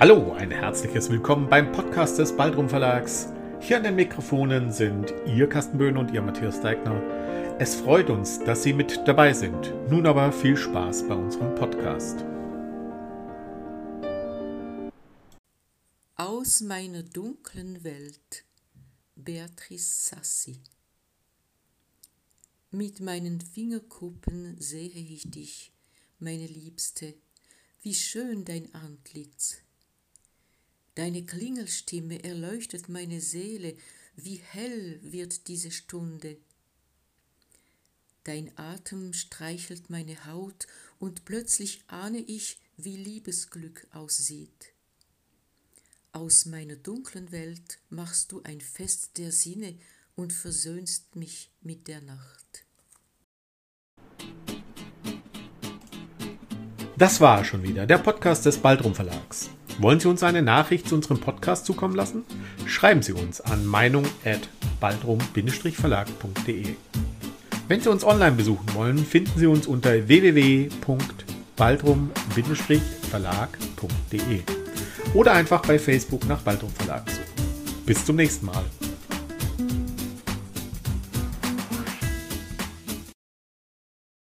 Hallo, ein herzliches Willkommen beim Podcast des Baldrum Verlags. Hier an den Mikrofonen sind Ihr Carsten Böhn und Ihr Matthias Deigner. Es freut uns, dass Sie mit dabei sind. Nun aber viel Spaß bei unserem Podcast. Aus meiner dunklen Welt Beatrice Sassi Mit meinen Fingerkuppen sehe ich dich, meine Liebste, wie schön dein Antlitz Deine Klingelstimme erleuchtet meine Seele, wie hell wird diese Stunde. Dein Atem streichelt meine Haut, und plötzlich ahne ich, wie Liebesglück aussieht. Aus meiner dunklen Welt machst du ein Fest der Sinne und versöhnst mich mit der Nacht. Das war schon wieder der Podcast des Baldrum Verlags. Wollen Sie uns eine Nachricht zu unserem Podcast zukommen lassen? Schreiben Sie uns an meinung@baldrum-verlag.de. Wenn Sie uns online besuchen wollen, finden Sie uns unter www.baldrum-verlag.de oder einfach bei Facebook nach Baldrum Verlag suchen. Bis zum nächsten Mal.